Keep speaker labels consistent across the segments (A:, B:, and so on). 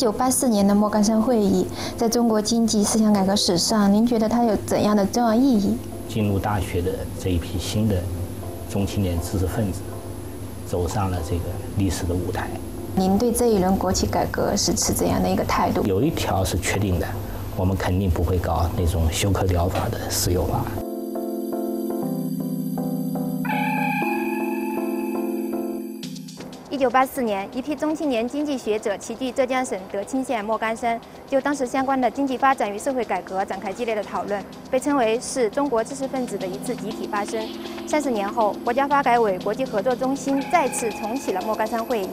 A: 一九八四年的莫干山会议，在中国经济思想改革史上，您觉得它有怎样的重要意义？
B: 进入大学的这一批新的中青年知识分子，走上了这个历史的舞台。
A: 您对这一轮国企改革是持怎样的一个态度？
B: 有一条是确定的，我们肯定不会搞那种休克疗法的私有化。
A: 一九八四年，一批中青年经济学者齐聚浙江省德清县莫干山，就当时相关的经济发展与社会改革展开激烈的讨论，被称为是中国知识分子的一次集体发声。三十年后，国家发改委国际合作中心再次重启了莫干山会议。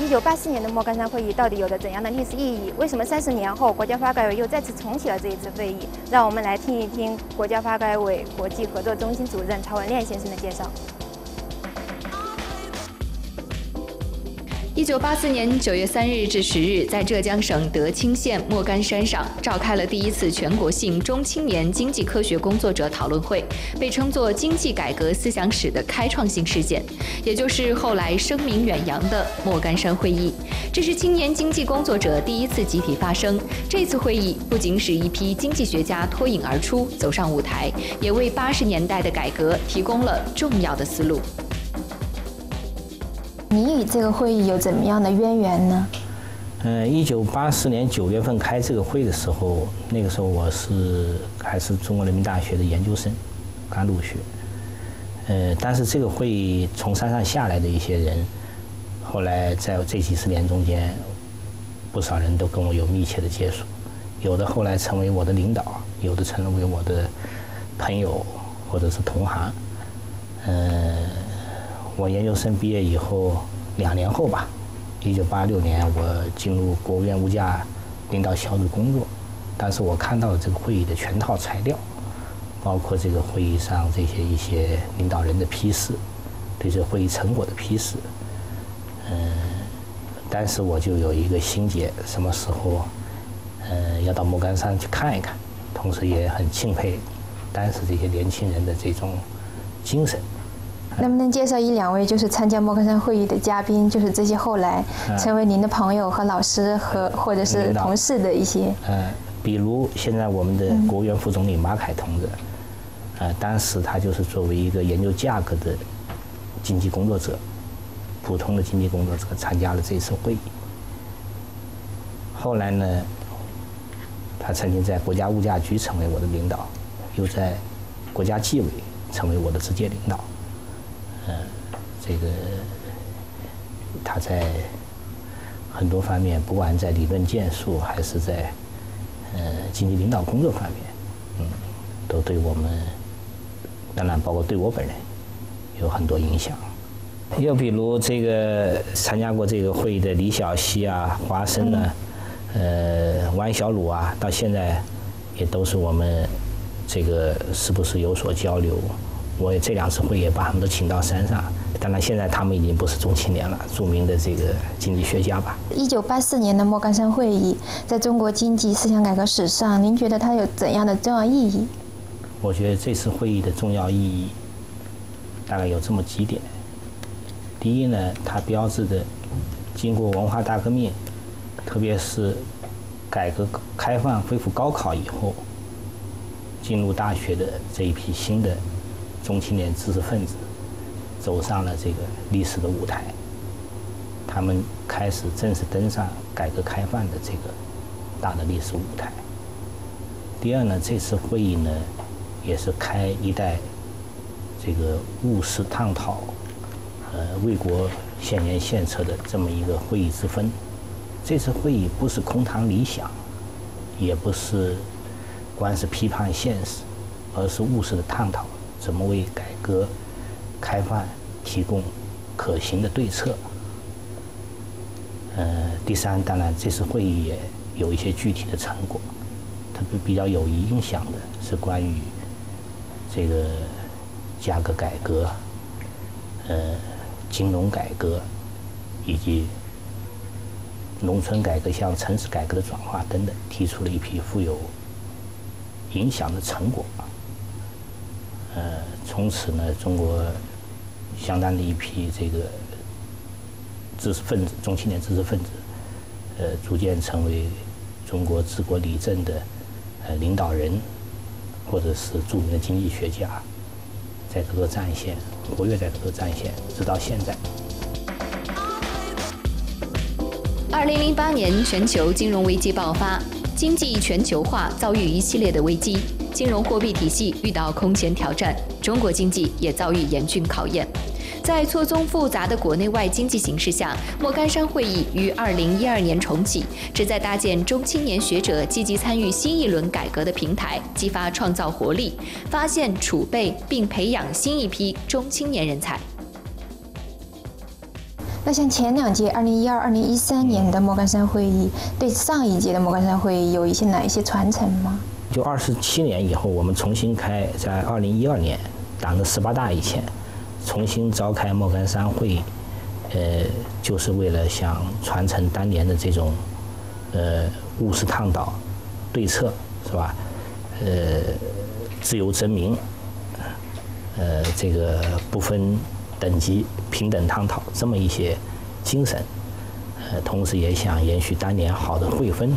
A: 一九八四年的莫干山会议到底有着怎样的历史意义？为什么三十年后国家发改委又再次重启了这一次会议？让我们来听一听国家发改委国际合作中心主任曹文炼先生的介绍。
C: 一九八四年九月三日至十日，在浙江省德清县莫干山上召开了第一次全国性中青年经济科学工作者讨论会，被称作经济改革思想史的开创性事件，也就是后来声名远扬的莫干山会议。这是青年经济工作者第一次集体发声。这次会议不仅使一批经济学家脱颖而出，走上舞台，也为八十年代的改革提供了重要的思路。
A: 你与这个会议有怎么样的渊源呢？
B: 嗯，一九八四年九月份开这个会的时候，那个时候我是还是中国人民大学的研究生，刚入学。呃，但是这个会议从山上下来的一些人，后来在这几十年中间，不少人都跟我有密切的接触，有的后来成为我的领导，有的成为我的朋友或者是同行。呃。我研究生毕业以后，两年后吧，一九八六年，我进入国务院物价领导小组工作。但是我看到了这个会议的全套材料，包括这个会议上这些一些领导人的批示，对这会议成果的批示。嗯，当时我就有一个心结，什么时候，嗯，要到莫干山去看一看，同时也很钦佩当时这些年轻人的这种精神。
A: 能不能介绍一两位就是参加莫干山会议的嘉宾，就是这些后来成为您的朋友和老师和或者是同事的一些？
B: 呃，比如现在我们的国务院副总理马凯同志，呃，当时他就是作为一个研究价格的经济工作者，普通的经济工作者参加了这次会议。后来呢，他曾经在国家物价局成为我的领导，又在国家纪委成为我的直接领导。嗯，这个他在很多方面，不管在理论建树还是在呃经济领导工作方面，嗯，都对我们，当然包括对我本人有很多影响。又比如这个参加过这个会议的李小溪啊、华生呢，呃，王小鲁啊，到现在也都是我们这个是不是有所交流。我这两次会也把他们都请到山上，当然现在他们已经不是中青年了，著名的这个经济学家吧。
A: 一九八四年的莫干山会议，在中国经济思想改革史上，您觉得它有怎样的重要意义？
B: 我觉得这次会议的重要意义大概有这么几点。第一呢，它标志着经过文化大革命，特别是改革开放恢复高考以后，进入大学的这一批新的。中青年知识分子走上了这个历史的舞台，他们开始正式登上改革开放的这个大的历史舞台。第二呢，这次会议呢，也是开一代这个务实探讨、呃为国献言献策的这么一个会议之分。这次会议不是空谈理想，也不是光是批判现实，而是务实的探讨。怎么为改革开放提供可行的对策？呃，第三，当然这次会议也有一些具体的成果，特别比较有影响的是关于这个价格改革、呃金融改革以及农村改革向城市改革的转化等等，提出了一批富有影响的成果。呃，从此呢，中国相当的一批这个知识分子、中青年知识分子，呃，逐渐成为中国治国理政的呃领导人，或者是著名的经济学家，在各个战线活跃在各个战线，直到现在。
C: 二零零八年，全球金融危机爆发，经济全球化遭遇一系列的危机，金融货币体系遇到空前挑战，中国经济也遭遇严峻考验。在错综复杂的国内外经济形势下，莫干山会议于二零一二年重启，旨在搭建中青年学者积极参与新一轮改革的平台，激发创造活力，发现、储备并培养新一批中青年人才。
A: 那像前两届二零一二、二零一三年的莫干山会议，对上一届的莫干山会议有一些哪一些传承吗？
B: 就二十七年以后，我们重新开，在二零一二年党的十八大以前，重新召开莫干山会议，呃，就是为了想传承当年的这种，呃，务实倡导、对策，是吧？呃，自由争鸣，呃，这个不分。等级平等探讨这么一些精神，呃，同时也想延续当年好的会风，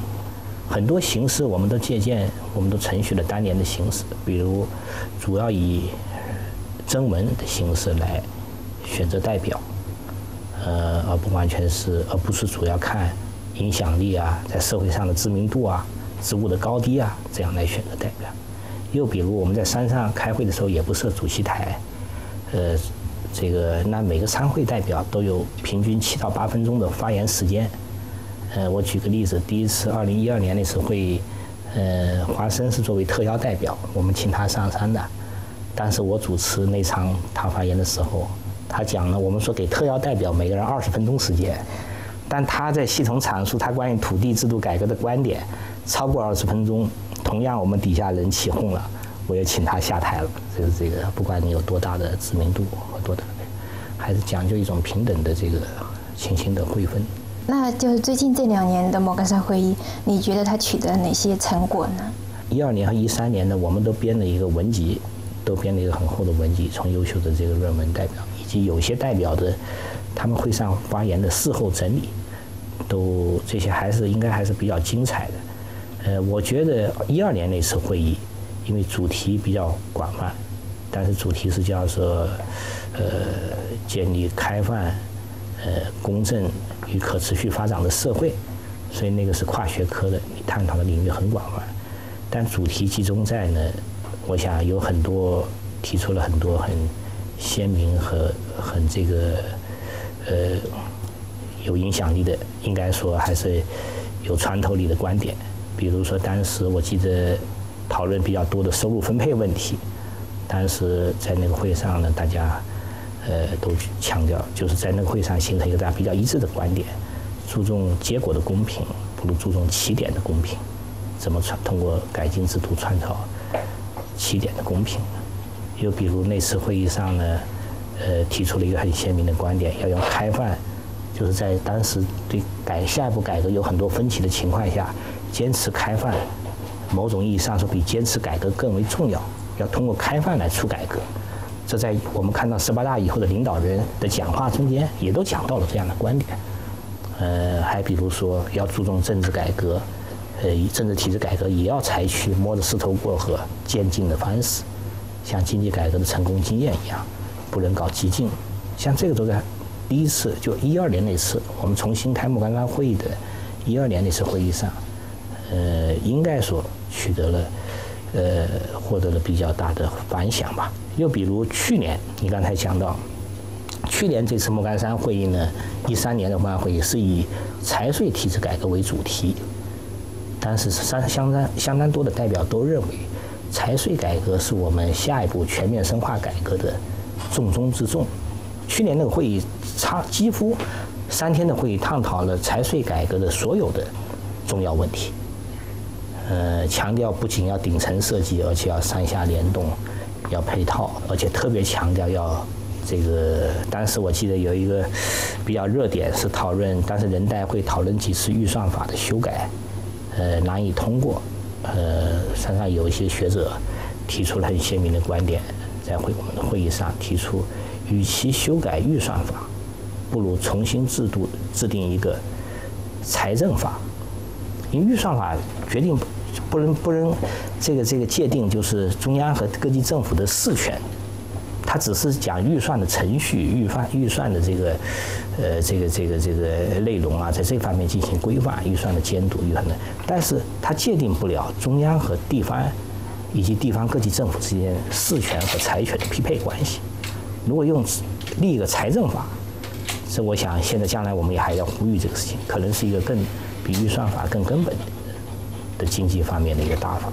B: 很多形式我们都借鉴，我们都承续了当年的形式，比如主要以征文的形式来选择代表，呃，而不完全是，而不是主要看影响力啊，在社会上的知名度啊，职务的高低啊，这样来选择代表。又比如我们在山上开会的时候，也不设主席台，呃。这个那每个参会代表都有平均七到八分钟的发言时间。呃，我举个例子，第一次二零一二年那次会议，呃，华生是作为特邀代表，我们请他上山的。但是我主持那场他发言的时候，他讲了，我们说给特邀代表每个人二十分钟时间，但他在系统阐述他关于土地制度改革的观点，超过二十分钟，同样我们底下人起哄了。我也请他下台了，就是这个，不管你有多大的知名度和多大，还是讲究一种平等的这个情形的会分。
A: 那就是最近这两年的莫干山会议，你觉得他取得哪些成果呢？
B: 一二年和一三年呢，我们都编了一个文集，都编了一个很厚的文集，从优秀的这个论文代表，以及有些代表的他们会上发言的事后整理，都这些还是应该还是比较精彩的。呃，我觉得一二年那次会议。因为主题比较广泛，但是主题是叫做呃建立开放、呃公正与可持续发展的社会，所以那个是跨学科的，你探讨的领域很广泛。但主题集中在呢，我想有很多提出了很多很鲜明和很这个呃有影响力的，应该说还是有穿透力的观点。比如说当时我记得。讨论比较多的收入分配问题，当时在那个会上呢，大家呃都强调，就是在那个会上形成一个大家比较一致的观点，注重结果的公平，不如注重起点的公平。怎么创通过改进制度创造起点的公平？又比如那次会议上呢，呃提出了一个很鲜明的观点，要用开放，就是在当时对改下一步改革有很多分歧的情况下，坚持开放。某种意义上说，比坚持改革更为重要。要通过开放来促改革，这在我们看到十八大以后的领导人的讲话中间，也都讲到了这样的观点。呃，还比如说要注重政治改革，呃，政治体制改革也要采取摸着石头过河、渐进的方式，像经济改革的成功经验一样，不能搞激进。像这个都在第一次，就一二年那次，我们重新开幕刚刚会议的，一二年那次会议上，呃，应该说。取得了，呃，获得了比较大的反响吧。又比如去年，你刚才讲到，去年这次莫干山会议呢，一三年的莫干会议是以财税体制改革为主题，但是相相当相当多的代表都认为，财税改革是我们下一步全面深化改革的重中之重。去年那个会议差几乎三天的会议，探讨了财税改革的所有的重要问题。呃，强调不仅要顶层设计，而且要上下联动，要配套，而且特别强调要这个。当时我记得有一个比较热点是讨论，当时人代会讨论几次预算法的修改，呃，难以通过。呃，山上有一些学者提出了很鲜明的观点，在会我们的会议上提出，与其修改预算法，不如重新制度制定一个财政法，因为预算法决定不能不能这个这个界定就是中央和各级政府的事权，它只是讲预算的程序、预算预算的这个呃这个这个这个内容啊，在这方面进行规范、预算的监督、预算的，但是它界定不了中央和地方以及地方各级政府之间事权和财权的匹配关系。如果用立一个财政法，这我想现在将来我们也还要呼吁这个事情，可能是一个更比预算法更根本的经济方面的一个打法。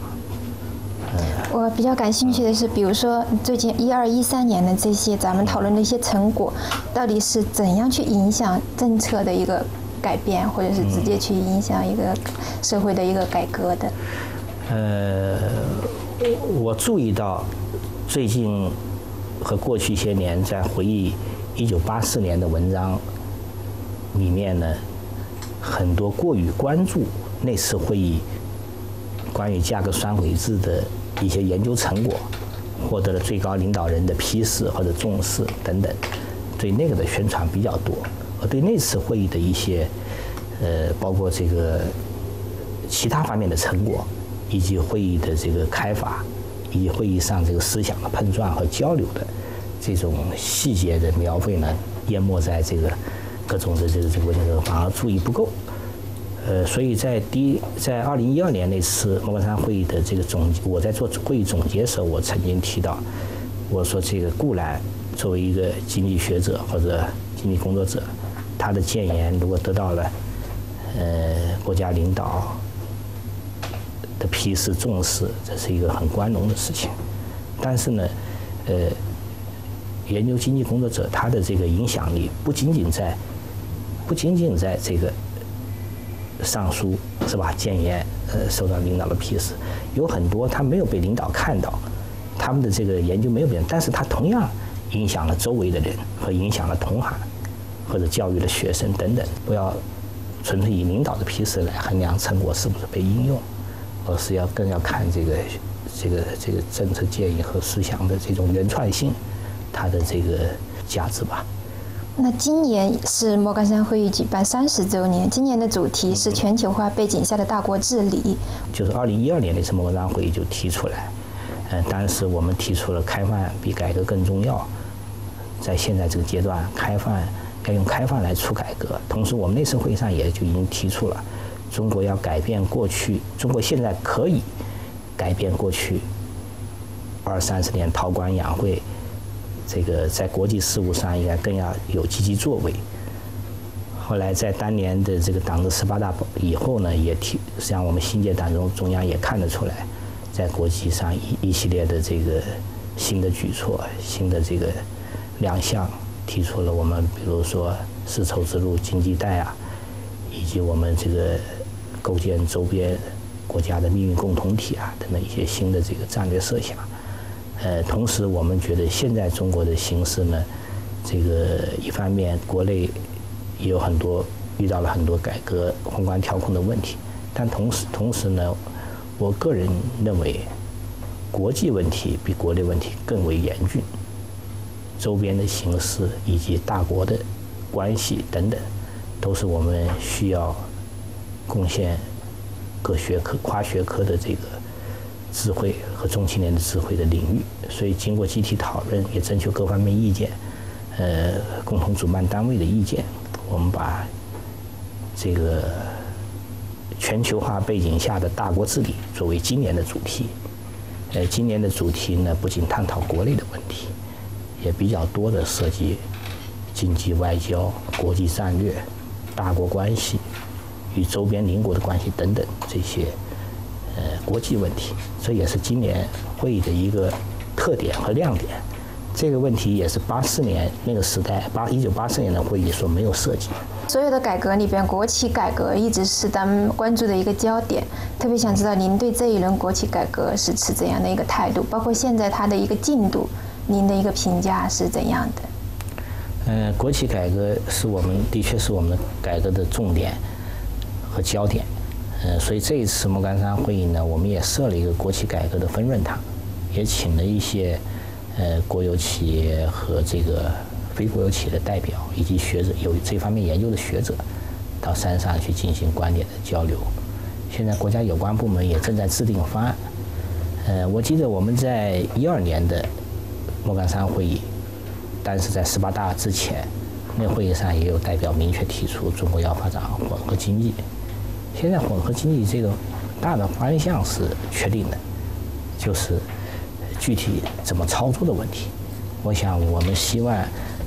A: 我比较感兴趣的是，比如说最近一二一三年的这些咱们讨论的一些成果，到底是怎样去影响政策的一个改变，或者是直接去影响一个社会的一个改革的？
B: 呃，我注意到最近和过去一些年在回忆一九八四年的文章里面呢，很多过于关注那次会议关于价格双轨制的一些研究成果，获得了最高领导人的批示或者重视等等，对那个的宣传比较多，而对那次会议的一些呃，包括这个其他方面的成果，以及会议的这个开发，以及会议上这个思想的碰撞和交流的这种细节的描绘呢，淹没在这个各种的这个这个这个反而注意不够。呃，所以在第，在二零一二年那次莫干山会议的这个总，我在做会议总结的时候，我曾经提到，我说这个顾兰作为一个经济学者或者经济工作者，他的谏言如果得到了呃国家领导的批示重视，这是一个很光荣的事情。但是呢，呃，研究经济工作者他的这个影响力不仅仅在，不仅仅在这个。上书是吧？谏言呃受到领导的批示，有很多他没有被领导看到，他们的这个研究没有变，但是他同样影响了周围的人和影响了同行或者教育的学生等等。不要纯粹以领导的批示来衡量成果是不是被应用，而是要更要看这个这个这个政策建议和思想的这种原创性，它的这个价值吧。
A: 那今年是莫干山会议举办三十周年，今年的主题是全球化背景下的大国治理。
B: 就是二零一二年那次莫干山会议就提出来，嗯，当时我们提出了开放比改革更重要，在现在这个阶段，开放要用开放来促改革。同时，我们那次会议上也就已经提出了，中国要改变过去，中国现在可以改变过去二三十年韬光养晦。这个在国际事务上应该更要有积极作为。后来在当年的这个党的十八大以后呢，也提，实际上我们新界党中中央也看得出来，在国际上一一系列的这个新的举措、新的这个两项，提出了我们比如说丝绸之路经济带啊，以及我们这个构建周边国家的命运共同体啊等等一些新的这个战略设想。呃，同时我们觉得现在中国的形势呢，这个一方面国内也有很多遇到了很多改革宏观调控的问题，但同时同时呢，我个人认为国际问题比国内问题更为严峻，周边的形势以及大国的关系等等，都是我们需要贡献各学科跨学科的这个。智慧和中青年的智慧的领域，所以经过集体讨论，也征求各方面意见，呃，共同主办单位的意见，我们把这个全球化背景下的大国治理作为今年的主题。呃，今年的主题呢，不仅探讨国内的问题，也比较多的涉及经济、外交、国际战略、大国关系与周边邻国的关系等等这些。呃，国际问题，这也是今年会议的一个特点和亮点。这个问题也是八四年那个时代，八一九八四年的会议所没有涉及。
A: 所有的改革里边，国企改革一直是咱们关注的一个焦点。特别想知道您对这一轮国企改革是持怎样的一个态度？包括现在它的一个进度，您的一个评价是怎样的？
B: 嗯，国企改革是我们的确是我们改革的重点和焦点。呃，所以这一次莫干山会议呢，我们也设了一个国企改革的分论坛，也请了一些呃国有企业和这个非国有企业的代表，以及学者有这方面研究的学者，到山上去进行观点的交流。现在国家有关部门也正在制定方案。呃，我记得我们在一二年的莫干山会议，但是在十八大之前，那会议上也有代表明确提出中国要发展混合经济。现在混合经济这个大的方向是确定的，就是具体怎么操作的问题。我想我们希望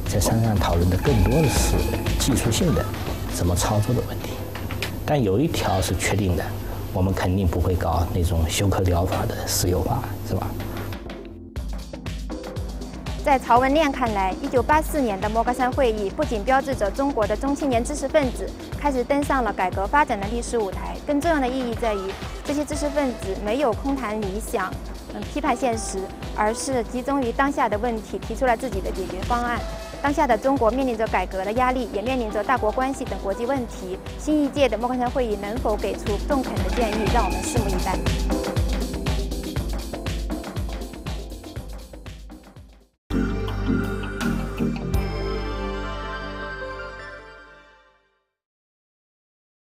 B: 在山上讨论的更多的是技术性的怎么操作的问题。但有一条是确定的，我们肯定不会搞那种休克疗法的私有化，是吧？
D: 在曹文亮看来，一九八四年的莫干山会议不仅标志着中国的中青年知识分子开始登上了改革发展的历史舞台，更重要的意义在于，这些知识分子没有空谈理想，嗯，批判现实，而是集中于当下的问题，提出了自己的解决方案。当下的中国面临着改革的压力，也面临着大国关系等国际问题。新一届的莫干山会议能否给出中肯的建议，让我们拭目以待。